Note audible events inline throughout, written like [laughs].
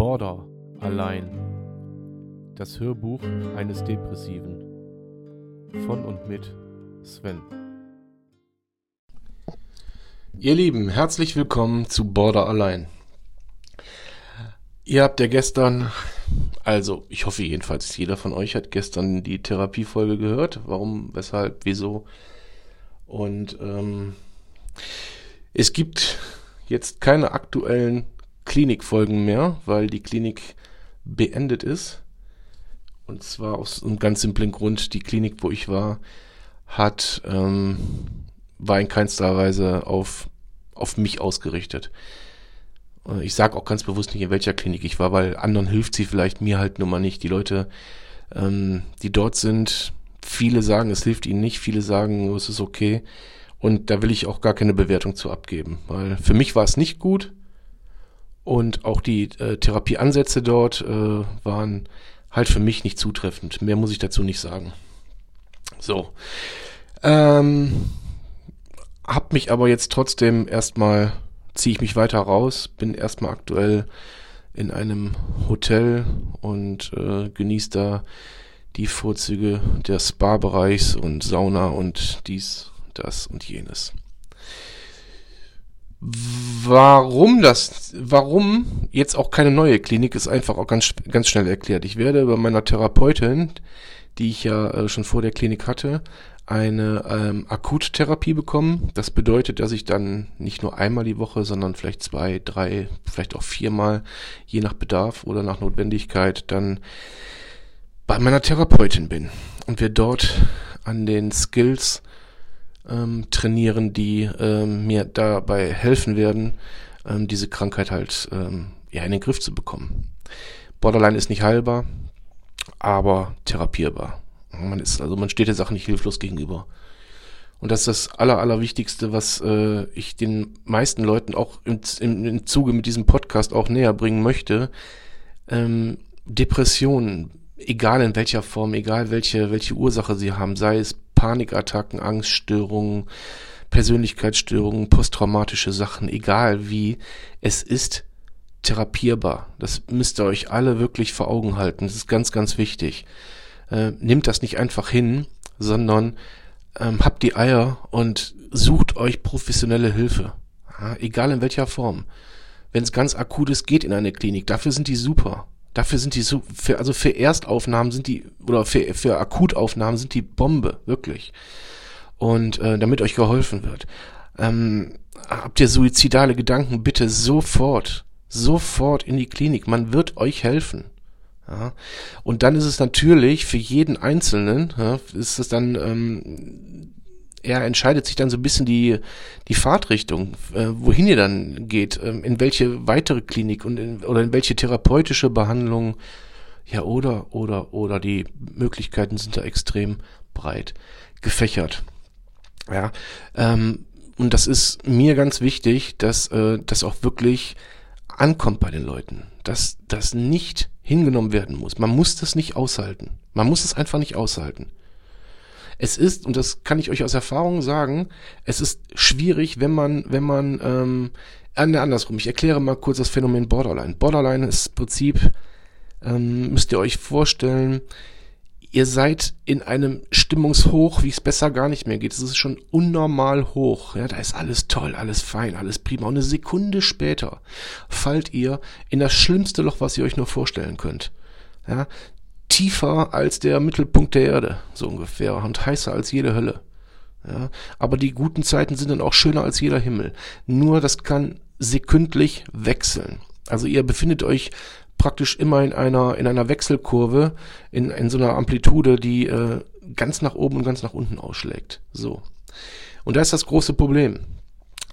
Border allein. Das Hörbuch eines Depressiven. Von und mit Sven. Ihr Lieben, herzlich willkommen zu Border allein. Ihr habt ja gestern, also ich hoffe jedenfalls, jeder von euch hat gestern die Therapiefolge gehört. Warum, weshalb, wieso? Und ähm, es gibt jetzt keine aktuellen Klinikfolgen mehr, weil die Klinik beendet ist. Und zwar aus einem ganz simplen Grund, die Klinik, wo ich war, hat, ähm, war in keinster Weise auf, auf mich ausgerichtet. Äh, ich sage auch ganz bewusst nicht, in welcher Klinik ich war, weil anderen hilft sie vielleicht, mir halt nun mal nicht. Die Leute, ähm, die dort sind, viele sagen, es hilft ihnen nicht, viele sagen, es ist okay. Und da will ich auch gar keine Bewertung zu abgeben, weil für mich war es nicht gut und auch die äh, Therapieansätze dort äh, waren halt für mich nicht zutreffend. Mehr muss ich dazu nicht sagen. So. Ähm, hab mich aber jetzt trotzdem erstmal, ziehe ich mich weiter raus, bin erstmal aktuell in einem Hotel und äh, genieße da die Vorzüge des Spa-Bereichs und Sauna und dies, das und jenes. Warum das, warum jetzt auch keine neue Klinik, ist einfach auch ganz, ganz schnell erklärt. Ich werde bei meiner Therapeutin, die ich ja äh, schon vor der Klinik hatte, eine ähm, Akuttherapie bekommen. Das bedeutet, dass ich dann nicht nur einmal die Woche, sondern vielleicht zwei, drei, vielleicht auch viermal, je nach Bedarf oder nach Notwendigkeit, dann bei meiner Therapeutin bin und wir dort an den Skills ähm, trainieren, die ähm, mir dabei helfen werden, ähm, diese Krankheit halt ähm, ja in den Griff zu bekommen. Borderline ist nicht heilbar, aber therapierbar. Man ist also man steht der Sache nicht hilflos gegenüber. Und das ist das Aller, Allerwichtigste, was äh, ich den meisten Leuten auch im, im, im Zuge mit diesem Podcast auch näher bringen möchte. Ähm, Depressionen, egal in welcher Form, egal welche, welche Ursache sie haben, sei es Panikattacken, Angststörungen, Persönlichkeitsstörungen, posttraumatische Sachen, egal wie, es ist therapierbar. Das müsst ihr euch alle wirklich vor Augen halten. Das ist ganz, ganz wichtig. Äh, nehmt das nicht einfach hin, sondern ähm, habt die Eier und sucht euch professionelle Hilfe. Ja, egal in welcher Form. Wenn es ganz akut ist, geht in eine Klinik. Dafür sind die super. Dafür sind die so, für, also für Erstaufnahmen sind die, oder für, für Akutaufnahmen sind die Bombe, wirklich. Und äh, damit euch geholfen wird. Ähm, habt ihr suizidale Gedanken, bitte sofort, sofort in die Klinik. Man wird euch helfen. Ja. Und dann ist es natürlich für jeden Einzelnen, ja, ist es dann ähm, er entscheidet sich dann so ein bisschen die, die Fahrtrichtung, äh, wohin ihr dann geht, äh, in welche weitere Klinik und in, oder in welche therapeutische Behandlung. Ja, oder, oder, oder die Möglichkeiten sind da extrem breit gefächert. Ja, ähm, und das ist mir ganz wichtig, dass äh, das auch wirklich ankommt bei den Leuten, dass das nicht hingenommen werden muss. Man muss das nicht aushalten. Man muss es einfach nicht aushalten. Es ist, und das kann ich euch aus Erfahrung sagen, es ist schwierig, wenn man, wenn man, ähm, äh, ne, andersrum, ich erkläre mal kurz das Phänomen Borderline. Borderline ist im Prinzip, ähm, müsst ihr euch vorstellen, ihr seid in einem Stimmungshoch, wie es besser gar nicht mehr geht. Es ist schon unnormal hoch. Ja, da ist alles toll, alles fein, alles prima. Und eine Sekunde später fallt ihr in das schlimmste Loch, was ihr euch nur vorstellen könnt. Ja, tiefer als der Mittelpunkt der Erde, so ungefähr, und heißer als jede Hölle. Ja, aber die guten Zeiten sind dann auch schöner als jeder Himmel. Nur das kann sekündlich wechseln. Also ihr befindet euch praktisch immer in einer in einer Wechselkurve, in, in so einer Amplitude, die äh, ganz nach oben und ganz nach unten ausschlägt. So. Und da ist das große Problem,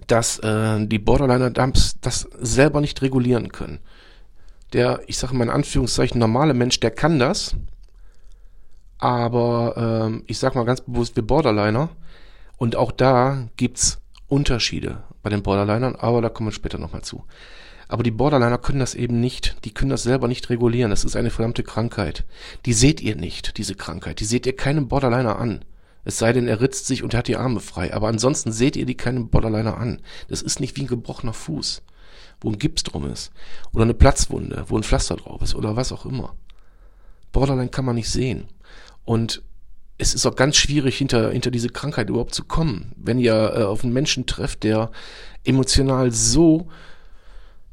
dass äh, die Borderliner-Dumps das selber nicht regulieren können der, ich sage mal in Anführungszeichen, normale Mensch, der kann das. Aber ähm, ich sag mal ganz bewusst, wir Borderliner. Und auch da gibt's Unterschiede bei den Borderlinern, aber da kommen wir später nochmal zu. Aber die Borderliner können das eben nicht. Die können das selber nicht regulieren. Das ist eine verdammte Krankheit. Die seht ihr nicht, diese Krankheit. Die seht ihr keinem Borderliner an. Es sei denn, er ritzt sich und hat die Arme frei. Aber ansonsten seht ihr die keinem Borderliner an. Das ist nicht wie ein gebrochener Fuß. Wo ein Gips drum ist. Oder eine Platzwunde, wo ein Pflaster drauf ist oder was auch immer. Borderline kann man nicht sehen. Und es ist auch ganz schwierig, hinter, hinter diese Krankheit überhaupt zu kommen. Wenn ihr äh, auf einen Menschen trefft, der emotional so,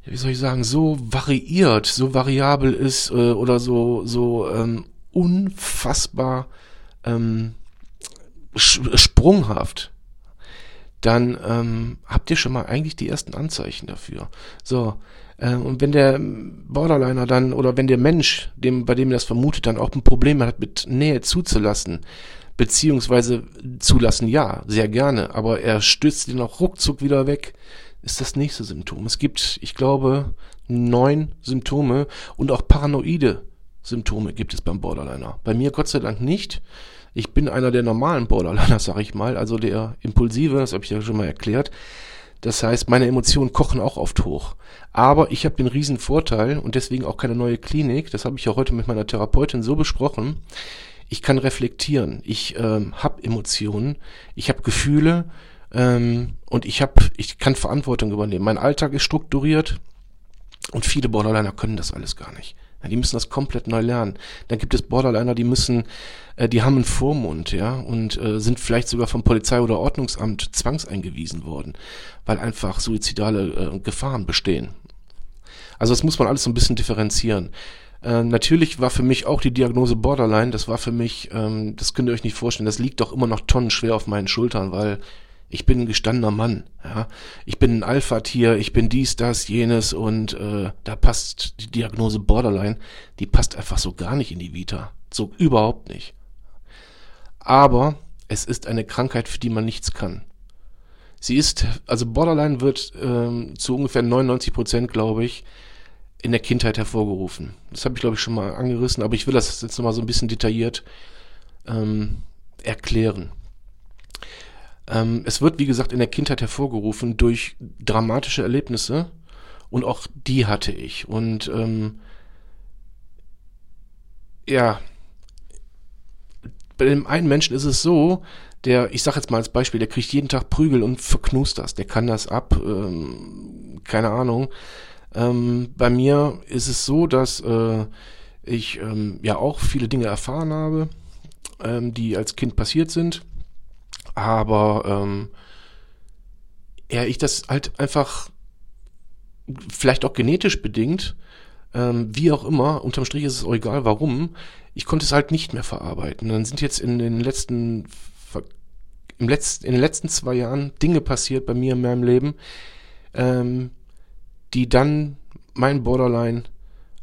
wie soll ich sagen, so variiert, so variabel ist äh, oder so, so ähm, unfassbar ähm, sprunghaft, dann ähm, habt ihr schon mal eigentlich die ersten Anzeichen dafür. So, äh, und wenn der Borderliner dann oder wenn der Mensch, dem, bei dem das vermutet, dann auch ein Problem hat, mit Nähe zuzulassen, beziehungsweise zulassen, ja, sehr gerne, aber er stößt ihn auch ruckzuck wieder weg, ist das nächste Symptom. Es gibt, ich glaube, neun Symptome und auch paranoide Symptome gibt es beim Borderliner. Bei mir Gott sei Dank nicht. Ich bin einer der normalen Borderliner, [laughs] sag ich mal, also der impulsive, das habe ich ja schon mal erklärt. Das heißt, meine Emotionen kochen auch oft hoch. Aber ich habe den riesen Vorteil und deswegen auch keine neue Klinik. Das habe ich ja heute mit meiner Therapeutin so besprochen. Ich kann reflektieren. Ich ähm, habe Emotionen. Ich habe Gefühle. Ähm, und ich habe, ich kann Verantwortung übernehmen. Mein Alltag ist strukturiert. Und viele Borderliner können das alles gar nicht. Ja, die müssen das komplett neu lernen. Dann gibt es Borderliner, die müssen, äh, die haben einen Vormund, ja, und äh, sind vielleicht sogar vom Polizei- oder Ordnungsamt zwangseingewiesen worden, weil einfach suizidale äh, Gefahren bestehen. Also das muss man alles so ein bisschen differenzieren. Äh, natürlich war für mich auch die Diagnose Borderline, das war für mich, ähm, das könnt ihr euch nicht vorstellen, das liegt doch immer noch tonnenschwer auf meinen Schultern, weil ich bin ein gestandener Mann, ja. Ich bin ein Alpha-Tier, ich bin dies, das, jenes und äh, da passt die Diagnose Borderline, die passt einfach so gar nicht in die Vita. So überhaupt nicht. Aber es ist eine Krankheit, für die man nichts kann. Sie ist, also Borderline wird ähm, zu ungefähr 99 Prozent, glaube ich, in der Kindheit hervorgerufen. Das habe ich, glaube ich, schon mal angerissen, aber ich will das jetzt nochmal so ein bisschen detailliert ähm, erklären. Ähm, es wird, wie gesagt, in der Kindheit hervorgerufen durch dramatische Erlebnisse und auch die hatte ich. Und ähm, ja, bei dem einen Menschen ist es so, der, ich sag jetzt mal als Beispiel, der kriegt jeden Tag Prügel und verknust das, der kann das ab, ähm, keine Ahnung. Ähm, bei mir ist es so, dass äh, ich ähm, ja auch viele Dinge erfahren habe, ähm, die als Kind passiert sind aber ähm, ja, ich das halt einfach vielleicht auch genetisch bedingt, ähm, wie auch immer, unterm Strich ist es auch egal, warum, ich konnte es halt nicht mehr verarbeiten. Dann sind jetzt in den letzten, im letzten, in den letzten zwei Jahren Dinge passiert bei mir in meinem Leben, ähm, die dann mein Borderline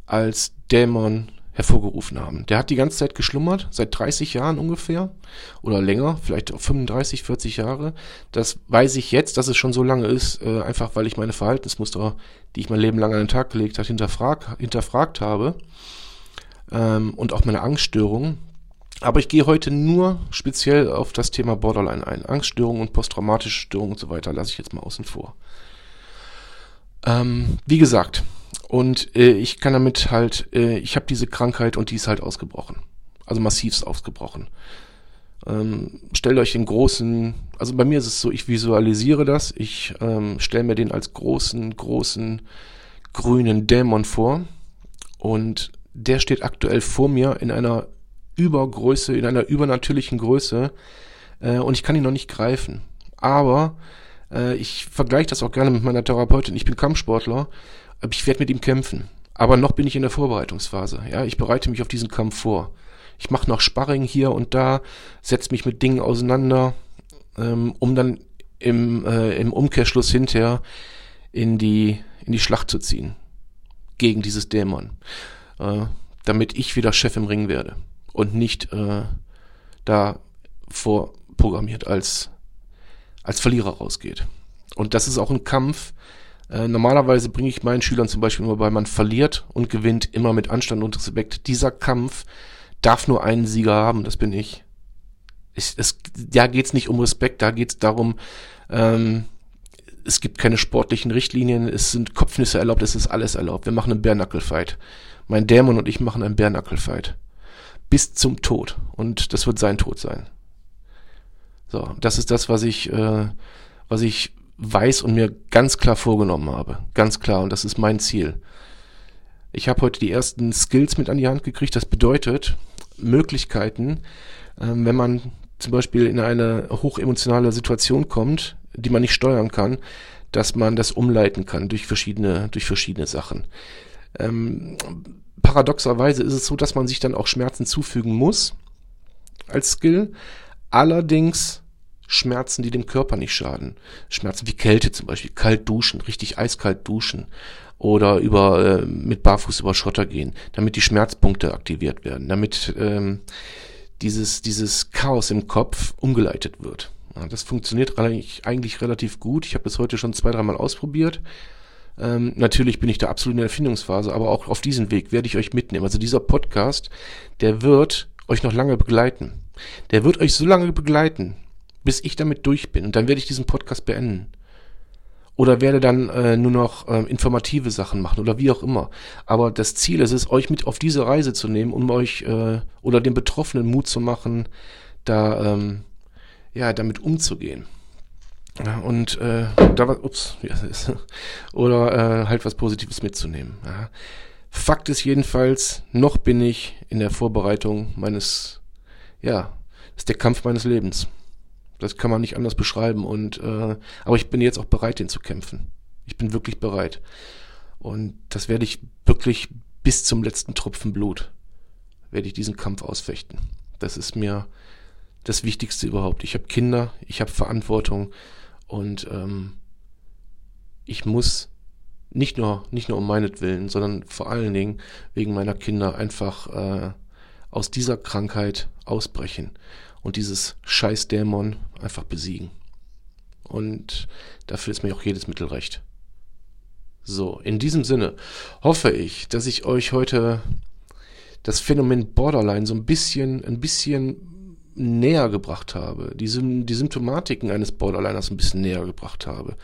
als Dämon hervorgerufen haben. Der hat die ganze Zeit geschlummert, seit 30 Jahren ungefähr oder länger, vielleicht auch 35, 40 Jahre. Das weiß ich jetzt, dass es schon so lange ist, äh, einfach weil ich meine Verhaltensmuster, die ich mein Leben lang an den Tag gelegt habe, hinterfrag, hinterfragt habe ähm, und auch meine Angststörungen. Aber ich gehe heute nur speziell auf das Thema Borderline ein. Angststörungen und posttraumatische Störungen und so weiter lasse ich jetzt mal außen vor. Ähm, wie gesagt, und äh, ich kann damit halt, äh, ich habe diese Krankheit und die ist halt ausgebrochen. Also massivst ausgebrochen. Ähm, stellt euch den großen, also bei mir ist es so, ich visualisiere das, ich ähm, stelle mir den als großen, großen grünen Dämon vor und der steht aktuell vor mir in einer Übergröße, in einer übernatürlichen Größe äh, und ich kann ihn noch nicht greifen. Aber äh, ich vergleiche das auch gerne mit meiner Therapeutin. Ich bin Kampfsportler ich werde mit ihm kämpfen. Aber noch bin ich in der Vorbereitungsphase. Ja, ich bereite mich auf diesen Kampf vor. Ich mache noch Sparring hier und da, setze mich mit Dingen auseinander, ähm, um dann im, äh, im Umkehrschluss hinterher in die, in die Schlacht zu ziehen. Gegen dieses Dämon. Äh, damit ich wieder Chef im Ring werde. Und nicht äh, da vorprogrammiert als, als Verlierer rausgeht. Und das ist auch ein Kampf, äh, normalerweise bringe ich meinen Schülern zum Beispiel immer bei, man verliert und gewinnt immer mit Anstand und Respekt. Dieser Kampf darf nur einen Sieger haben, das bin ich. ich es, da geht's nicht um Respekt, da geht's darum, ähm, es gibt keine sportlichen Richtlinien, es sind Kopfnüsse erlaubt, es ist alles erlaubt. Wir machen einen Bärnackel-Fight. Mein Dämon und ich machen einen Bärnackel-Fight. Bis zum Tod. Und das wird sein Tod sein. So, das ist das, was ich, äh, was ich weiß und mir ganz klar vorgenommen habe. Ganz klar. Und das ist mein Ziel. Ich habe heute die ersten Skills mit an die Hand gekriegt. Das bedeutet Möglichkeiten, ähm, wenn man zum Beispiel in eine hochemotionale Situation kommt, die man nicht steuern kann, dass man das umleiten kann durch verschiedene, durch verschiedene Sachen. Ähm, paradoxerweise ist es so, dass man sich dann auch Schmerzen zufügen muss als Skill. Allerdings Schmerzen, die dem Körper nicht schaden. Schmerzen wie Kälte zum Beispiel, kalt duschen, richtig eiskalt duschen oder über äh, mit Barfuß über Schotter gehen, damit die Schmerzpunkte aktiviert werden, damit ähm, dieses dieses Chaos im Kopf umgeleitet wird. Ja, das funktioniert eigentlich, eigentlich relativ gut. Ich habe das heute schon zwei, dreimal ausprobiert. Ähm, natürlich bin ich da absolut in der Erfindungsphase, aber auch auf diesem Weg werde ich euch mitnehmen. Also dieser Podcast, der wird euch noch lange begleiten. Der wird euch so lange begleiten, bis ich damit durch bin. Und dann werde ich diesen Podcast beenden. Oder werde dann äh, nur noch äh, informative Sachen machen oder wie auch immer. Aber das Ziel ist es, euch mit auf diese Reise zu nehmen, um euch äh, oder den Betroffenen Mut zu machen, da ähm, ja damit umzugehen. Ja, und äh, da was, ups, [laughs] oder äh, halt was Positives mitzunehmen. Ja. Fakt ist jedenfalls, noch bin ich in der Vorbereitung meines, ja, ist der Kampf meines Lebens. Das kann man nicht anders beschreiben. Und äh, aber ich bin jetzt auch bereit, den zu kämpfen. Ich bin wirklich bereit. Und das werde ich wirklich bis zum letzten Tropfen Blut werde ich diesen Kampf ausfechten. Das ist mir das Wichtigste überhaupt. Ich habe Kinder, ich habe Verantwortung und ähm, ich muss nicht nur, nicht nur um meinetwillen, sondern vor allen Dingen wegen meiner Kinder einfach äh, aus dieser Krankheit ausbrechen und dieses Scheißdämon einfach besiegen. Und dafür ist mir auch jedes Mittel recht. So, in diesem Sinne hoffe ich, dass ich euch heute das Phänomen Borderline so ein bisschen, ein bisschen näher gebracht habe, die, die Symptomatiken eines Borderliners ein bisschen näher gebracht habe.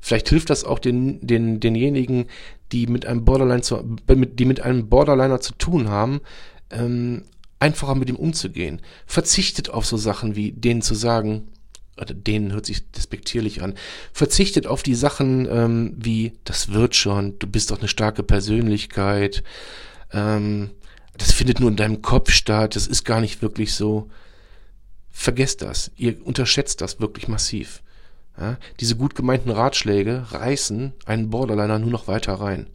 Vielleicht hilft das auch den, den, denjenigen, die mit einem Borderline zu, die mit einem Borderliner zu tun haben, ähm, einfacher mit ihm umzugehen. Verzichtet auf so Sachen wie denen zu sagen, oder denen hört sich despektierlich an, verzichtet auf die Sachen ähm, wie, das wird schon, du bist doch eine starke Persönlichkeit, ähm, das findet nur in deinem Kopf statt, das ist gar nicht wirklich so. Vergesst das. Ihr unterschätzt das wirklich massiv. Ja? Diese gut gemeinten Ratschläge reißen einen Borderliner nur noch weiter rein.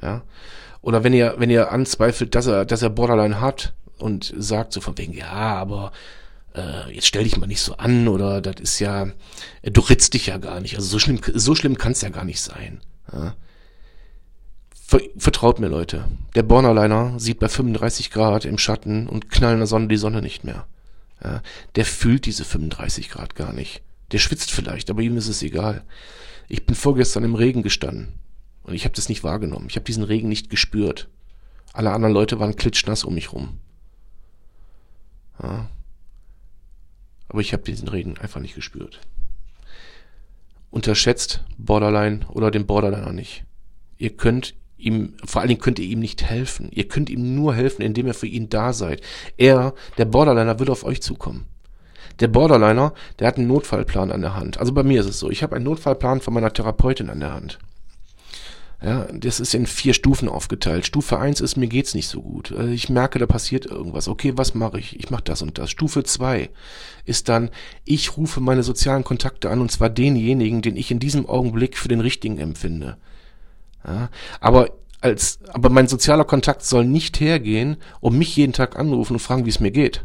Ja? Oder wenn ihr, wenn ihr anzweifelt, dass er, dass er Borderline hat und sagt so von wegen, ja, aber äh, jetzt stell dich mal nicht so an oder das ist ja, du ritzt dich ja gar nicht. Also so schlimm, so schlimm kann es ja gar nicht sein. Ja? Vertraut mir, Leute. Der Borderliner sieht bei 35 Grad im Schatten und knallender Sonne die Sonne nicht mehr. Ja, der fühlt diese 35 Grad gar nicht. Der schwitzt vielleicht, aber ihm ist es egal. Ich bin vorgestern im Regen gestanden und ich habe das nicht wahrgenommen. Ich habe diesen Regen nicht gespürt. Alle anderen Leute waren klitschnass um mich rum. Ja. Aber ich habe diesen Regen einfach nicht gespürt. Unterschätzt Borderline oder den Borderliner nicht. Ihr könnt ihm, vor allen Dingen könnt ihr ihm nicht helfen. Ihr könnt ihm nur helfen, indem ihr für ihn da seid. Er, der Borderliner, wird auf euch zukommen. Der Borderliner, der hat einen Notfallplan an der Hand. Also bei mir ist es so, ich habe einen Notfallplan von meiner Therapeutin an der Hand. Ja, das ist in vier Stufen aufgeteilt. Stufe eins ist, mir geht's nicht so gut. Also ich merke, da passiert irgendwas. Okay, was mache ich? Ich mache das und das. Stufe zwei ist dann, ich rufe meine sozialen Kontakte an und zwar denjenigen, den ich in diesem Augenblick für den richtigen empfinde. Ja, aber als, aber mein sozialer Kontakt soll nicht hergehen, um mich jeden Tag anrufen und fragen, wie es mir geht.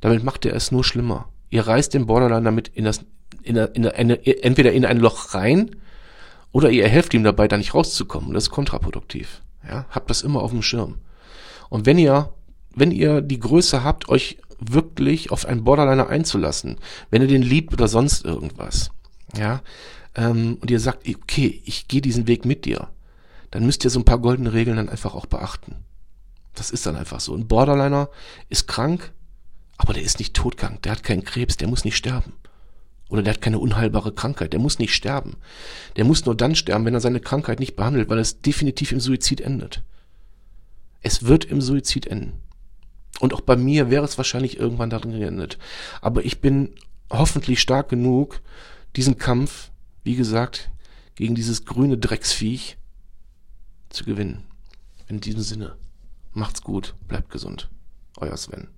Damit macht er es nur schlimmer. Ihr reißt den Borderline damit in das, in, in eine, entweder in ein Loch rein oder ihr helft ihm dabei, da nicht rauszukommen. Das ist kontraproduktiv. Ja, habt das immer auf dem Schirm. Und wenn ihr, wenn ihr die Größe habt, euch wirklich auf einen Borderliner einzulassen, wenn ihr den liebt oder sonst irgendwas, ja, ähm, und ihr sagt, okay, ich gehe diesen Weg mit dir, dann müsst ihr so ein paar goldene Regeln dann einfach auch beachten. Das ist dann einfach so. Ein Borderliner ist krank, aber der ist nicht todkrank, der hat keinen Krebs, der muss nicht sterben. Oder der hat keine unheilbare Krankheit, der muss nicht sterben. Der muss nur dann sterben, wenn er seine Krankheit nicht behandelt, weil es definitiv im Suizid endet. Es wird im Suizid enden. Und auch bei mir wäre es wahrscheinlich irgendwann darin geendet. Aber ich bin hoffentlich stark genug, diesen Kampf wie gesagt, gegen dieses grüne Drecksviech zu gewinnen. In diesem Sinne, macht's gut, bleibt gesund. Euer Sven.